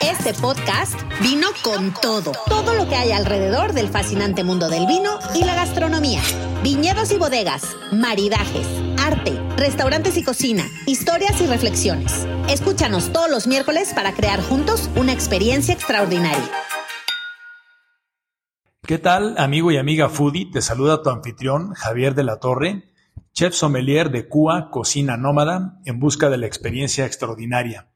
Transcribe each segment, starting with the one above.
Este podcast vino con todo. Todo lo que hay alrededor del fascinante mundo del vino y la gastronomía. Viñedos y bodegas, maridajes, arte, restaurantes y cocina, historias y reflexiones. Escúchanos todos los miércoles para crear juntos una experiencia extraordinaria. ¿Qué tal, amigo y amiga foodie? Te saluda tu anfitrión, Javier de la Torre, chef sommelier de Cua Cocina Nómada, en busca de la experiencia extraordinaria.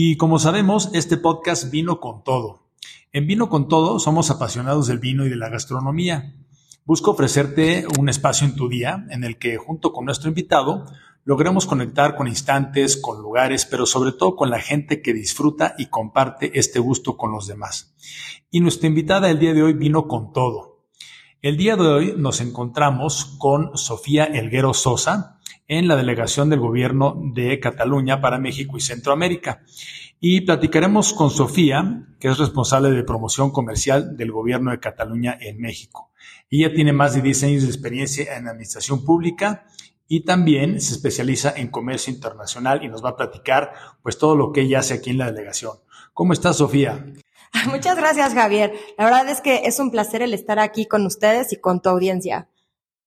Y como sabemos, este podcast vino con todo. En Vino con todo somos apasionados del vino y de la gastronomía. Busco ofrecerte un espacio en tu día en el que, junto con nuestro invitado, logremos conectar con instantes, con lugares, pero sobre todo con la gente que disfruta y comparte este gusto con los demás. Y nuestra invitada el día de hoy vino con todo. El día de hoy nos encontramos con Sofía Elguero Sosa, en la delegación del gobierno de Cataluña para México y Centroamérica. Y platicaremos con Sofía, que es responsable de promoción comercial del gobierno de Cataluña en México. Ella tiene más de 10 años de experiencia en administración pública y también se especializa en comercio internacional y nos va a platicar pues todo lo que ella hace aquí en la delegación. ¿Cómo estás, Sofía? Muchas gracias, Javier. La verdad es que es un placer el estar aquí con ustedes y con tu audiencia.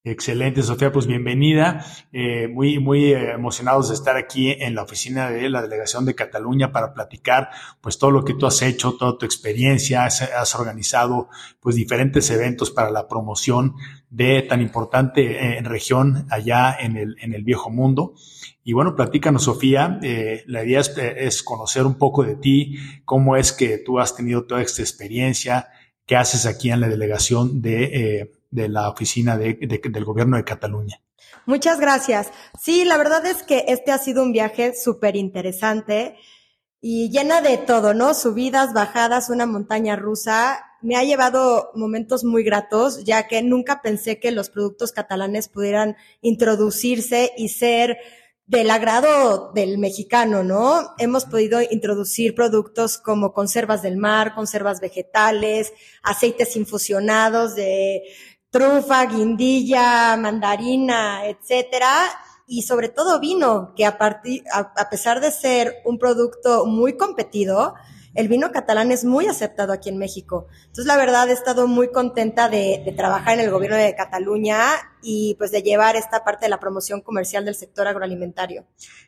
Excelente, Sofía, pues bienvenida. Eh, muy, muy emocionados de estar aquí en la oficina de la Delegación de Cataluña para platicar, pues todo lo que tú has hecho, toda tu experiencia, has, organizado, pues diferentes eventos para la promoción de tan importante eh, región allá en el, en el viejo mundo. Y bueno, platícanos, Sofía. Eh, la idea es, conocer un poco de ti, cómo es que tú has tenido toda esta experiencia, qué haces aquí en la delegación de de la oficina de, del gobierno de Cataluña. Muchas gracias. Sí, la verdad es que este ha sido un viaje súper interesante y llena de todo, ¿no? Subidas, bajadas, una montaña rusa. Me ha llevado momentos muy gratos, ya que nunca pensé que los productos catalanes pudieran introducirse y ser del agrado del mexicano, ¿no? Hemos podido introducir productos como conservas del mar, conservas vegetales, aceites infusionados de trufa, guindilla, mandarina, etcétera, y sobre todo vino, que a, partir, a, pesar de ser un producto muy competido, el vino catalán es muy aceptado aquí en México. Entonces, la verdad, he estado muy contenta de, trabajar en el gobierno de Cataluña y pues de llevar esta parte de la promoción comercial del sector agroalimentario.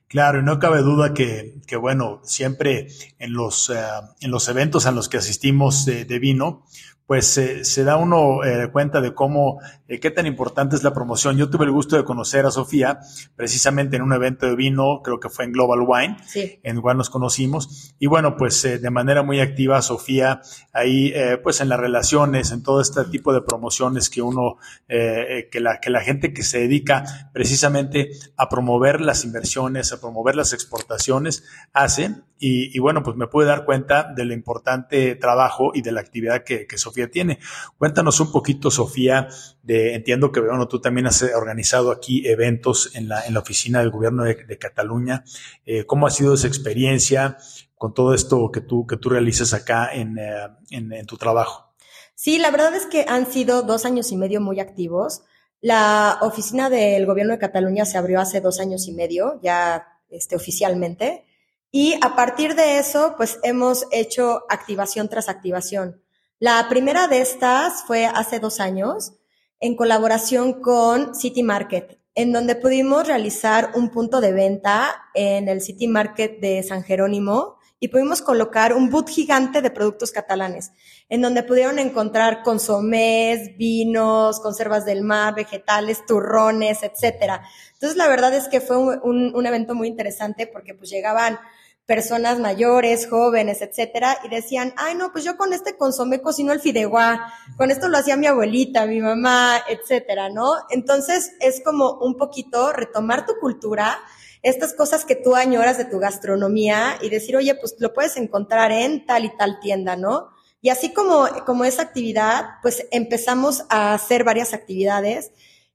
Claro, y no cabe duda que, que bueno, siempre en los, uh, en los eventos a los que asistimos de vino, pues se da uno eh, cuenta de cómo, eh, qué tan importante es la promoción. Yo tuve el gusto de conocer a Sofía precisamente en un evento de vino, creo que fue en Global Wine, en el cual nos conocimos. Y bueno, pues eh, de manera muy activa, Sofía, ahí pues en las relaciones, en todo este tipo de promociones que uno, que, la, que la gente que se dedica precisamente a promover las inversiones, a promover las exportaciones, hace. Y, y bueno, pues me pude dar cuenta del importante trabajo y de la actividad que, que Sofía Tiene. Cuéntanos un poquito, Sofía, de, entiendo que bueno, tú también has organizado aquí eventos en la, oficina del gobierno de, Cataluña. Eh, ¿Cómo ha sido esa experiencia con todo esto que tú, que tú realizas acá en, eh, en, en tu trabajo? Sí, la verdad es que han sido dos años y medio muy activos. La oficina del gobierno de Cataluña se abrió hace dos años y medio, ya este, oficialmente. Y a partir de eso, pues hemos hecho activación tras activación. La primera de estas fue hace dos años en colaboración con City Market, en donde pudimos realizar un punto de venta en el City Market de San Jerónimo y pudimos colocar un boot gigante de productos catalanes, en donde pudieron encontrar consomés, vinos, conservas del mar, vegetales, turrones, etcétera. Entonces, la verdad es que fue un, un, un evento muy interesante porque pues llegaban personas mayores, jóvenes, etcétera, y decían, ay, no, pues yo con este consomé cocino el fideuá, con esto lo hacía mi abuelita, mi mamá, etcétera, ¿no? Entonces es como un poquito retomar tu cultura, estas cosas que tú añoras de tu gastronomía y decir, oye, pues lo puedes encontrar en tal y tal tienda, ¿no? Y así como, como esa actividad, pues empezamos a hacer varias actividades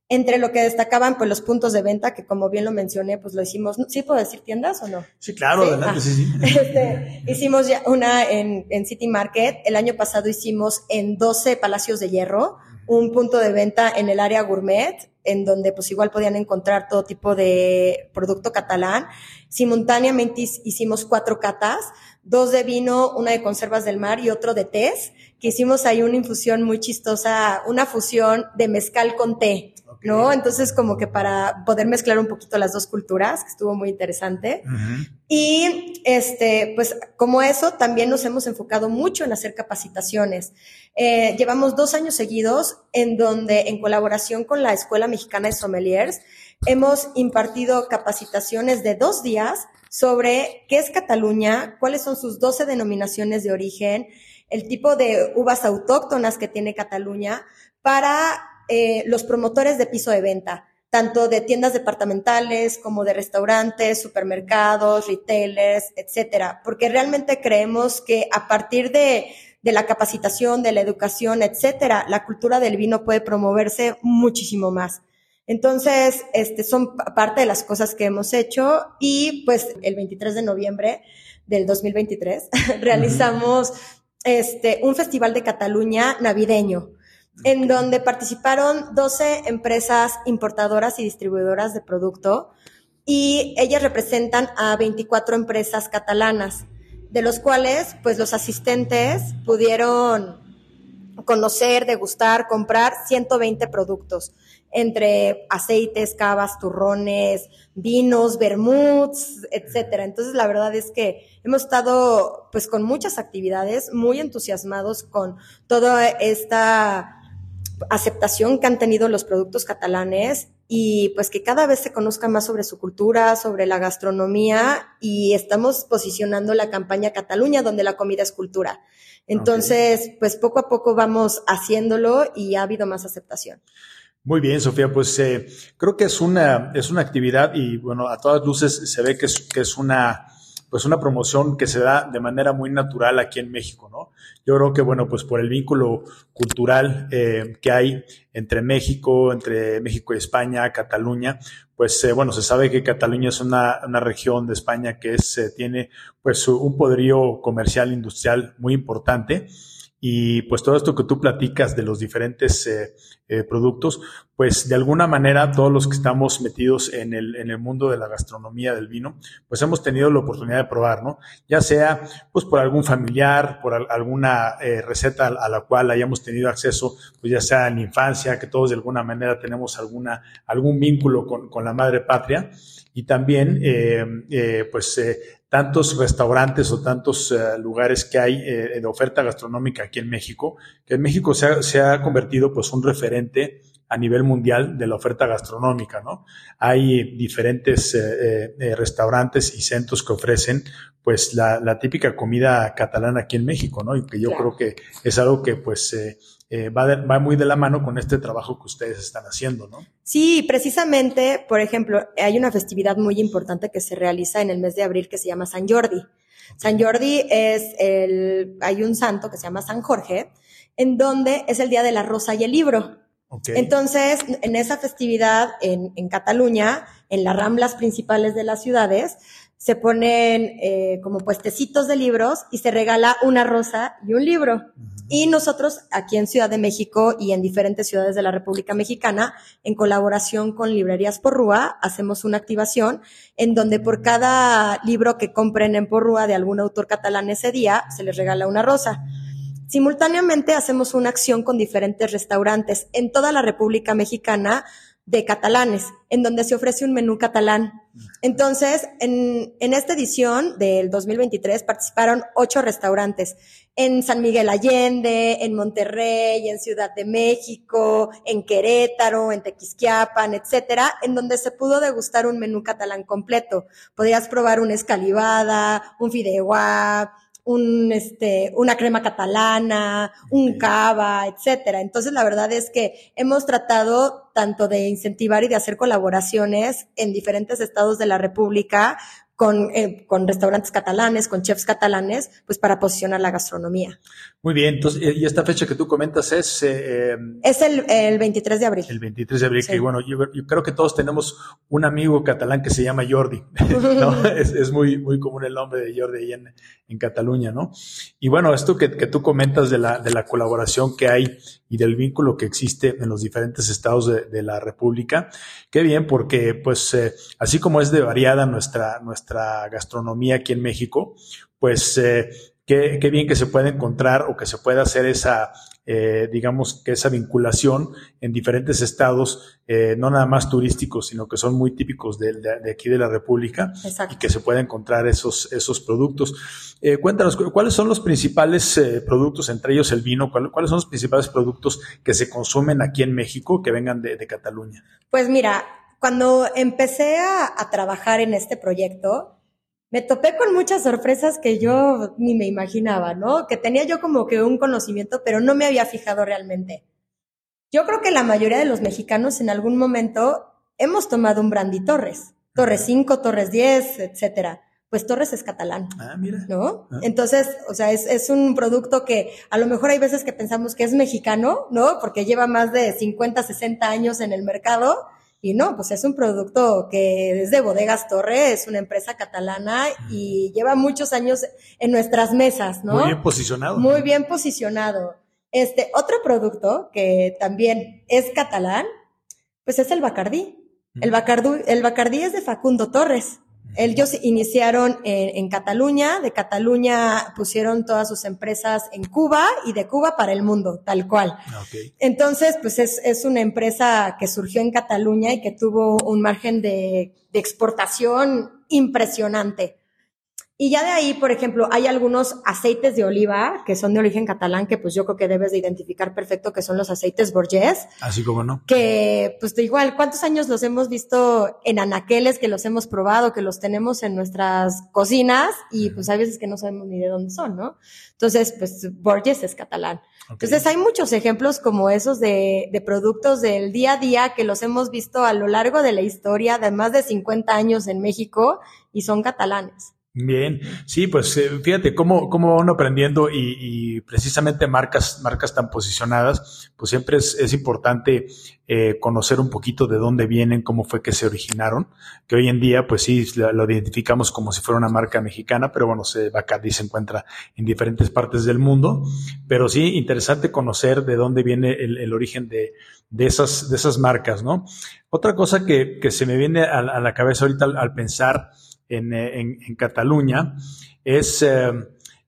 entre lo que destacaban pues los puntos de venta, que como bien lo mencioné, pues lo hicimos, ¿sí puedo decir tiendas o no? Sí, claro, adelante, sí, sí. Este, hicimos ya una en, en City Market, el año pasado hicimos en 12 Palacios de Hierro, un punto de venta en el área gourmet, en donde pues igual podían encontrar todo tipo de producto catalán. Simultáneamente hicimos cuatro catas, dos de vino, una de conservas del mar y otro de tés, que hicimos ahí una infusión muy chistosa, una fusión de mezcal con té. ¿No? Entonces, como que para poder mezclar un poquito las dos culturas, que estuvo muy interesante. Y, este, pues, como eso, también nos hemos enfocado mucho en hacer capacitaciones. Eh, llevamos dos años seguidos en donde, en colaboración con la Escuela Mexicana de Sommeliers, hemos impartido capacitaciones de dos días sobre qué es Cataluña, cuáles son sus 12 denominaciones de origen, el tipo de uvas autóctonas que tiene Cataluña, para eh, los promotores de piso de venta, tanto de tiendas departamentales como de restaurantes, supermercados, retailers, etcétera, porque realmente creemos que a partir de, de la capacitación, de la educación, etcétera, la cultura del vino puede promoverse muchísimo más. Entonces, este, son parte de las cosas que hemos hecho y pues el 23 de noviembre del 2023 realizamos este, un festival de Cataluña navideño en donde participaron 12 empresas importadoras y distribuidoras de producto y ellas representan a 24 empresas catalanas, de los cuales pues los asistentes pudieron conocer, degustar, comprar 120 productos, entre aceites, cavas, turrones, vinos, vermuts, etcétera. Entonces, la verdad es que hemos estado pues con muchas actividades, muy entusiasmados con toda esta aceptación que han tenido los productos catalanes y pues que cada vez se conozca más sobre su cultura, sobre la gastronomía y estamos posicionando la campaña Cataluña donde la comida es cultura. Entonces, pues poco a poco vamos haciéndolo y ha habido más aceptación. Muy bien, Sofía, pues eh, creo que es una, es una actividad y bueno, a todas luces se ve que es, que es una, pues una promoción que se da de manera muy natural aquí en México, ¿no? Yo creo que, bueno, pues por el vínculo cultural eh, que hay entre México, entre México y España, Cataluña, pues eh, bueno, se sabe que Cataluña es una, una región de España que es, eh, tiene pues un poderío comercial, industrial muy importante y pues todo esto que tú platicas de los diferentes eh, eh, productos, pues de alguna manera todos los que estamos metidos en el, en el mundo de la gastronomía del vino, pues hemos tenido la oportunidad de probar, ¿no? Ya sea pues por algún familiar, por alguna eh, receta a la cual hayamos tenido acceso, pues ya sea en infancia, que todos de alguna manera tenemos alguna, algún vínculo con, con la madre patria y también pues tantos restaurantes o tantos eh, lugares que hay eh, de oferta gastronómica aquí en México, que en México se ha, se ha, convertido pues un referente a nivel mundial de la oferta gastronómica, ¿no? Hay diferentes eh, restaurantes y centros que ofrecen pues la, la, típica comida catalana aquí en México, ¿no? Y que yo creo que es algo que pues eh, va, va, muy de la mano con este trabajo que ustedes están haciendo, ¿no? Sí, precisamente, por ejemplo, hay una festividad muy importante que se realiza en el mes de abril que se llama San Jordi. San Jordi es el, hay un santo que se llama San Jorge, en donde es el día de la rosa y el libro. Entonces, en esa festividad en, en Cataluña, en las ramblas principales de las ciudades, se ponen eh, como puestecitos de libros y se regala una rosa y un libro. Y nosotros aquí en Ciudad de México y en diferentes ciudades de la República Mexicana, en colaboración con Librerías Porrúa, hacemos una activación en donde por cada libro que compren en Porrúa de algún autor catalán ese día, se les regala una rosa. Simultáneamente hacemos una acción con diferentes restaurantes en toda la República Mexicana de catalanes, en donde se ofrece un menú catalán. Entonces, en, en, esta edición del 2023 participaron ocho restaurantes en San Miguel Allende, en Monterrey, en Ciudad de México, en Querétaro, en Tequisquiapan, etcétera, en donde se pudo degustar un menú catalán completo. Podías probar una escalivada, un fideuá, un, este, una crema catalana, un cava, etcétera. Entonces, la verdad es que hemos tratado tanto de incentivar y de hacer colaboraciones en diferentes estados de la República con, eh, con restaurantes catalanes, con chefs catalanes, pues para posicionar la gastronomía. Muy bien, entonces, y esta fecha que tú comentas es... Eh, es el, el, 23 de abril. El 23 de abril, que bueno, yo, creo que todos tenemos un amigo catalán que se llama Jordi, ¿no? es, es, muy, muy común el nombre de Jordi ahí en, en Cataluña, ¿no? Y bueno, esto que, que tú comentas de la, de la colaboración que hay y del vínculo que existe en los diferentes estados de, de la República, qué bien, porque pues eh, así como es de variada nuestra, nuestra gastronomía aquí en México, pues eh, qué, qué, bien que se puede encontrar o que se pueda hacer esa, eh, digamos, que esa vinculación en diferentes estados, eh, no nada más turísticos, sino que son muy típicos de, de, de aquí de la República Exacto. y que se pueda encontrar esos, esos productos. Eh, cuéntanos, ¿cuáles son los principales eh, productos, entre ellos el vino? ¿cuál, ¿Cuáles son los principales productos que se consumen aquí en México que vengan de, de Cataluña? Pues mira, cuando empecé a, a trabajar en este proyecto, me topé con muchas sorpresas que yo ni me imaginaba, ¿no? Que tenía yo como que un conocimiento, pero no me había fijado realmente. Yo creo que la mayoría de los mexicanos en algún momento hemos tomado un brandy Torres, Torres 5, Torres 10, etcétera. Pues Torres es catalán. Ah, mira. ¿No? Ah. Entonces, o sea, es, es un producto que a lo mejor hay veces que pensamos que es mexicano, ¿no? Porque lleva más de 50, 60 años en el mercado y no, pues es un producto que es de Bodegas Torre, es una empresa catalana y lleva muchos años en nuestras mesas, ¿no? Muy bien posicionado. Muy bien posicionado. Este, otro producto que también es catalán, pues es el Bacardí. El Bacardí, el Bacardí es de Facundo Torres. Ellos iniciaron en, en, Cataluña, de Cataluña pusieron todas sus empresas en Cuba y de Cuba para el mundo, tal cual. Okay. Entonces, pues es, es, una empresa que surgió en Cataluña y que tuvo un margen de, de exportación impresionante. Y ya de ahí, por ejemplo, hay algunos aceites de oliva que son de origen catalán que pues yo creo que debes de identificar perfecto que son los aceites Borges. Así como no. Que pues de igual, ¿cuántos años los hemos visto en anaqueles, que los hemos probado, que los tenemos en nuestras cocinas y pues hay veces que no sabemos ni de dónde son, ¿no? Entonces, pues Borges es catalán. Okay. Entonces hay muchos ejemplos como esos de, de productos del día a día que los hemos visto a lo largo de la historia de más de 50 años en México y son catalanes. Bien, sí, pues eh, fíjate cómo, cómo van aprendiendo y, y, precisamente marcas, marcas tan posicionadas, pues siempre es, es importante eh, conocer un poquito de dónde vienen, cómo fue que se originaron, que hoy en día pues sí lo, lo identificamos como si fuera una marca mexicana, pero bueno, se, Bacardi se encuentra en diferentes partes del mundo, pero sí interesante conocer de dónde viene el, el origen de, de, esas, de esas marcas, ¿no? Otra cosa que, que se me viene a, a la cabeza ahorita al, al pensar, en, en, en Cataluña es, eh,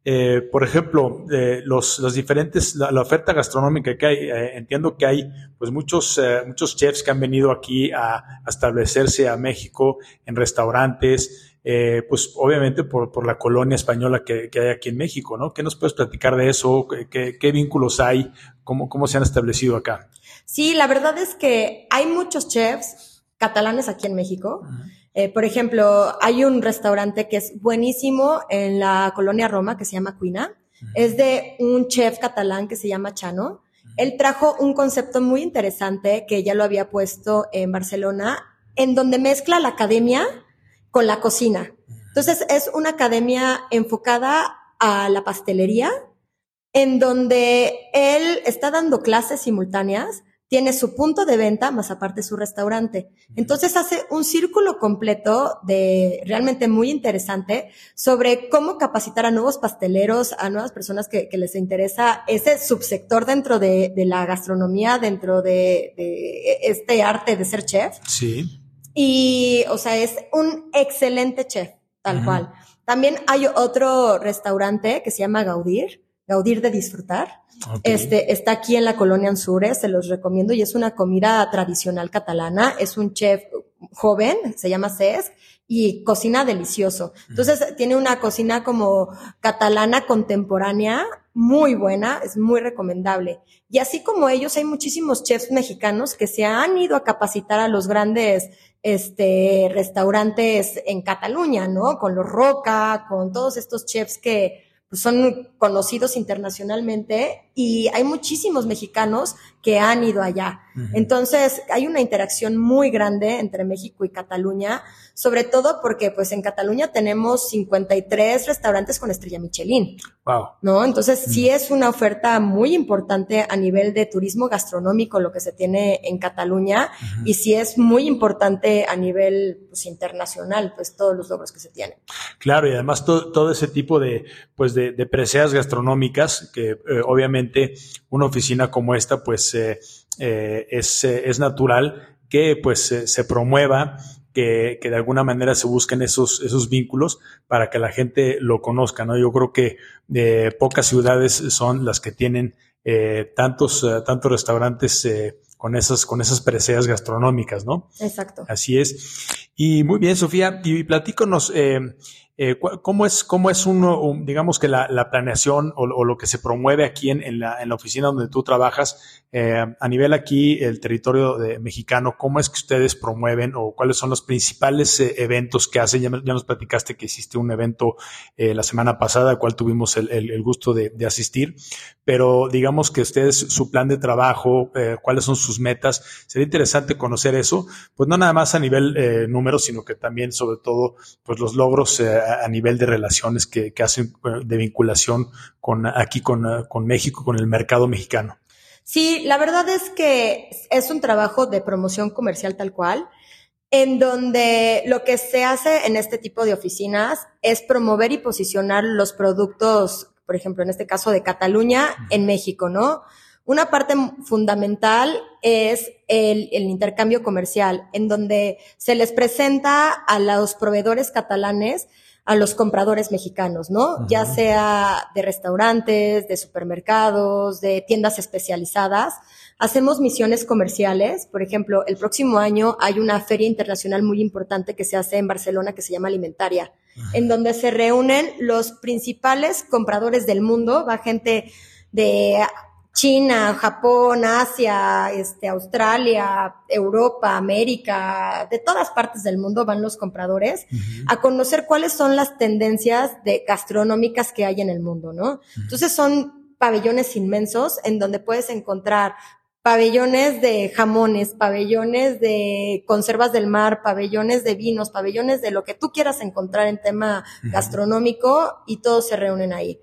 eh, por ejemplo, eh, los, los diferentes, la, la, oferta gastronómica que hay. Eh, entiendo que hay pues muchos, eh, muchos chefs que han venido aquí a, a establecerse a México en restaurantes, eh, pues obviamente por, por la colonia española que, que, hay aquí en México, ¿no? ¿Qué nos puedes platicar de eso? ¿Qué, qué vínculos hay? ¿Cómo, ¿Cómo se han establecido acá? Sí, la verdad es que hay muchos chefs catalanes aquí en México. Uh -huh. Eh, por ejemplo, hay un restaurante que es buenísimo en la colonia Roma que se llama Cuina. Uh -huh. Es de un chef catalán que se llama Chano. Uh -huh. Él trajo un concepto muy interesante que ya lo había puesto en Barcelona, en donde mezcla la academia con la cocina. Entonces, es una academia enfocada a la pastelería, en donde él está dando clases simultáneas tiene su punto de venta, más aparte su restaurante. Entonces hace un círculo completo de realmente muy interesante sobre cómo capacitar a nuevos pasteleros, a nuevas personas que, que les interesa ese subsector dentro de, de la gastronomía, dentro de, de, este arte de ser chef. Sí. Y, o sea, es un excelente chef, tal uh -huh. cual. También hay otro restaurante que se llama Gaudir, Gaudir de Disfrutar Okay. Este, está aquí en la colonia Anzures, se los recomiendo y es una comida tradicional catalana. Es un chef joven, se llama Cesc, y cocina delicioso. Entonces, mm. tiene una cocina como catalana contemporánea, muy buena, es muy recomendable. Y así como ellos, hay muchísimos chefs mexicanos que se han ido a capacitar a los grandes este, restaurantes en Cataluña, ¿no? Con los Roca, con todos estos chefs que, pues son conocidos internacionalmente y hay muchísimos mexicanos que han ido allá. Uh -huh. Entonces, hay una interacción muy grande entre México y Cataluña, sobre todo porque pues en Cataluña tenemos 53 restaurantes con estrella Michelin. Wow. ¿No? Entonces sí es una oferta muy importante a nivel de turismo gastronómico lo que se tiene en Cataluña y sí es muy importante a nivel pues, internacional, pues todos los logros que se tienen. Claro, y además todo ese tipo de, pues de, de preseas gastronómicas que eh, obviamente una oficina como esta pues eh, eh, es, es natural que pues se promueva que, que, de alguna manera se busquen esos, esos vínculos para que la gente lo conozca, ¿no? Yo creo que eh, pocas ciudades son las que tienen eh, tantos, eh, tantos restaurantes con esas, con esas preseas gastronómicas, ¿no? Exacto. Así es. Y muy bien, Sofía, y platíconos, eh, eh, ¿Cómo es, cómo es uno, digamos que la, la planeación o, lo que se promueve aquí en, en, la, en, la, oficina donde tú trabajas, eh, a nivel aquí, el territorio mexicano, cómo es que ustedes promueven o cuáles son los principales eventos que hacen? Ya, ya, nos platicaste que hiciste un evento la semana pasada, al cual tuvimos el, el, gusto de, de, asistir, pero digamos que ustedes, su plan de trabajo, cuáles son sus metas, sería interesante conocer eso, pues no nada más a nivel eh, números, sino que también, sobre todo, pues los logros a nivel de relaciones que, que hacen de vinculación con aquí con, con, México, con el mercado mexicano. Sí, la verdad es que es un trabajo de promoción comercial tal cual, en donde lo que se hace en este tipo de oficinas es promover y posicionar los productos, por ejemplo, en este caso de Cataluña, en México, ¿no? Una parte fundamental es el, el, intercambio comercial, en donde se les presenta a los proveedores catalanes a los compradores mexicanos, ¿no? Ya sea de restaurantes, de supermercados, de tiendas especializadas. Hacemos misiones comerciales. Por ejemplo, el próximo año hay una feria internacional muy importante que se hace en Barcelona que se llama Alimentaria, en donde se reúnen los principales compradores del mundo. Va gente de China, Japón, Asia, este, Australia, Europa, América, de todas partes del mundo van los compradores uh -huh. a conocer cuáles son las tendencias de gastronómicas que hay en el mundo, ¿no? Uh -huh. Entonces son pabellones inmensos en donde puedes encontrar pabellones de jamones, pabellones de conservas del mar, pabellones de vinos, pabellones de lo que tú quieras encontrar en tema uh -huh. gastronómico y todos se reúnen ahí.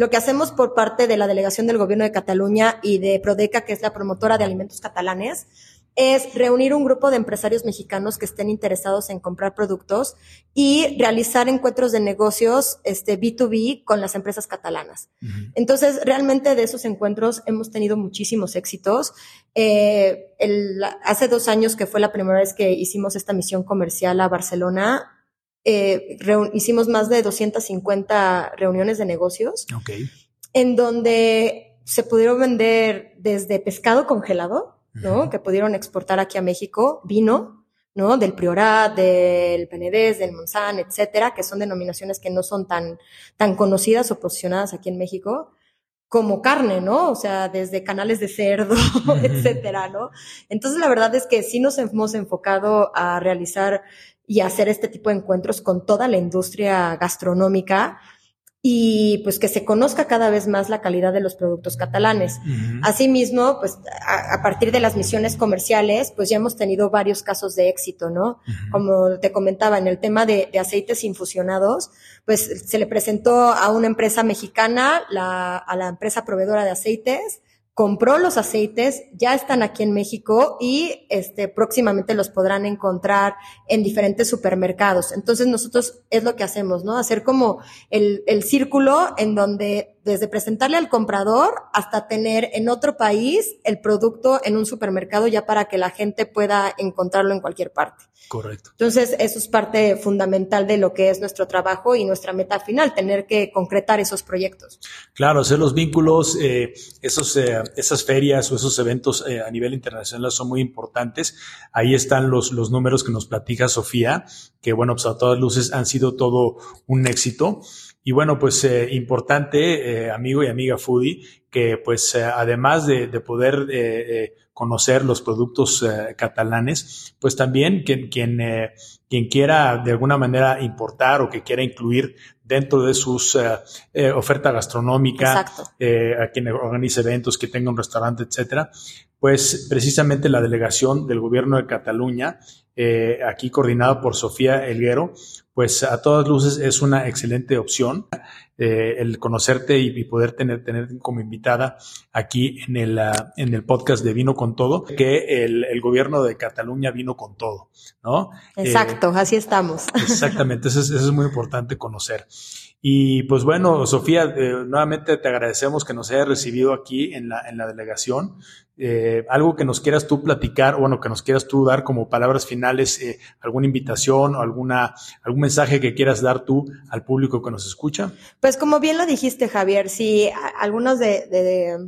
Lo que hacemos por parte de la delegación del gobierno de Cataluña y de Prodeca, que es la promotora de alimentos catalanes, es reunir un grupo de empresarios mexicanos que estén interesados en comprar productos y realizar encuentros de negocios este, B2B con las empresas catalanas. Uh -huh. Entonces, realmente de esos encuentros hemos tenido muchísimos éxitos. Eh, el, hace dos años que fue la primera vez que hicimos esta misión comercial a Barcelona, eh, hicimos más de 250 reuniones de negocios, okay. en donde se pudieron vender desde pescado congelado, ¿no? Uh -huh. Que pudieron exportar aquí a México, vino, ¿no? Del Priorat, del Penedés, del Monsanto, etcétera, que son denominaciones que no son tan, tan conocidas o posicionadas aquí en México como carne, ¿no? O sea, desde canales de cerdo, etcétera, ¿no? Entonces, la verdad es que sí nos hemos enfocado a realizar y hacer este tipo de encuentros con toda la industria gastronómica y pues que se conozca cada vez más la calidad de los productos catalanes. Uh -huh. Asimismo, pues a, a, partir de las misiones comerciales, pues ya hemos tenido varios casos de éxito, ¿no? Uh -huh. Como te comentaba, en el tema de, de, aceites infusionados, pues se le presentó a una empresa mexicana, la, a la empresa proveedora de aceites, compró los aceites, ya están aquí en México y este, próximamente los podrán encontrar en diferentes supermercados. Entonces nosotros es lo que hacemos, ¿no? Hacer como el, el círculo en donde desde presentarle al comprador hasta tener en otro país el producto en un supermercado ya para que la gente pueda encontrarlo en cualquier parte. Correcto. Entonces, eso es parte fundamental de lo que es nuestro trabajo y nuestra meta final, tener que concretar esos proyectos. Claro, hacer los vínculos, eh, esos, eh, esas ferias o esos eventos eh, a nivel internacional son muy importantes. Ahí están los, los números que nos platica Sofía, que bueno, pues a todas luces han sido todo un éxito. Y bueno, pues eh, importante, eh, amigo y amiga foodie, que pues eh, además de, de poder conocer los productos catalanes, pues también quien, quien, quien quiera de alguna manera importar o que quiera incluir dentro de sus oferta gastronómica, a quien organice eventos, que tenga un restaurante, etcétera, pues precisamente la delegación del gobierno de Cataluña, aquí coordinado por Sofía Elguero, pues a todas luces es una excelente opción eh, el conocerte y, poder tener, tener como invitada aquí en el, ah, en el podcast de Vino con Todo, que el, gobierno de Cataluña vino con todo, ¿no? Exacto, así estamos. Exactamente, eso es, eso es muy importante conocer. Y pues bueno, Sofía, eh, nuevamente te agradecemos que nos hayas recibido aquí en la, en la delegación. Eh, algo que nos quieras tú platicar, bueno, que nos quieras tú dar como palabras finales, eh, alguna invitación o alguna, algún mensaje que quieras dar tú al público que nos escucha. Pues como bien lo dijiste, Javier, si algunos de,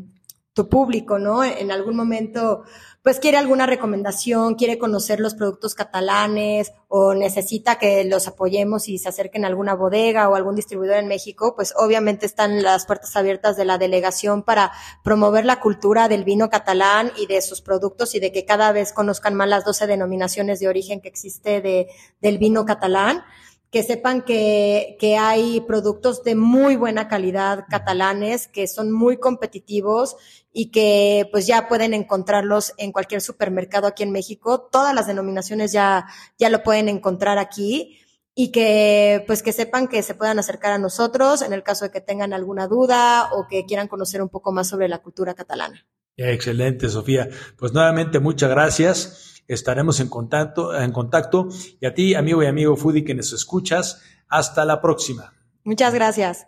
tu público, ¿no? En algún momento pues quiere alguna recomendación, quiere conocer los productos catalanes o necesita que los apoyemos y se acerquen a alguna bodega o algún distribuidor en México, pues obviamente están las puertas abiertas de la delegación para promover la cultura del vino catalán y de sus productos y de que cada vez conozcan más las 12 denominaciones de origen que existe de, del vino catalán que sepan que, que, hay productos de muy buena calidad catalanes, que son muy competitivos y que pues ya pueden encontrarlos en cualquier supermercado aquí en México. Todas las denominaciones ya, ya lo pueden encontrar aquí y que pues que sepan que se puedan acercar a nosotros en el caso de que tengan alguna duda o que quieran conocer un poco más sobre la cultura catalana. Excelente, Sofía. Pues nuevamente muchas gracias estaremos en contacto, en contacto. Y a ti, amigo y amigo Foodie que nos escuchas, hasta la próxima. Muchas gracias.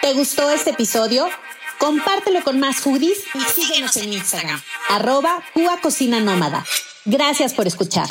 ¿Te gustó este episodio? Compártelo con más foodies y síguenos en Instagram, arroba Cuba Cocina Nómada. Gracias por escuchar.